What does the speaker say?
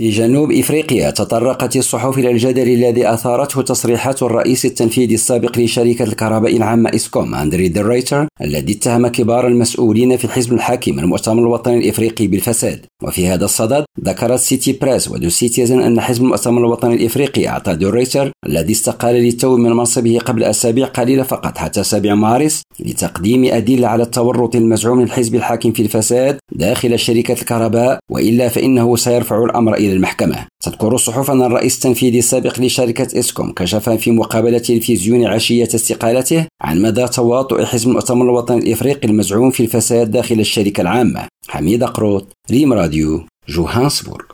في جنوب إفريقيا تطرقت الصحف إلى الجدل الذي أثارته تصريحات الرئيس التنفيذي السابق لشركة الكهرباء العامة إسكوم أندري ديريتر الذي اتهم كبار المسؤولين في الحزب الحاكم المؤتمر الوطني الإفريقي بالفساد. وفي هذا الصدد ذكرت سيتي بريس ودو سيتيزن أن حزب المؤتمر الوطني الافريقي أعطى ديريتر الذي استقال للتو من منصبه قبل أسابيع قليلة فقط حتى 7 مارس لتقديم أدلة على التورط المزعوم للحزب الحاكم في الفساد داخل شركة الكهرباء وإلا فإنه سيرفع الأمر إلى إلى المحكمة. تذكر الصحف أن الرئيس التنفيذي السابق لشركة إسكوم كشف في مقابلة تلفزيونية عشية استقالته عن مدى تواطؤ حزب المؤتمر الوطني الإفريقي المزعوم في الفساد داخل الشركة العامة. حميد قروط ريم راديو جوهانسبورغ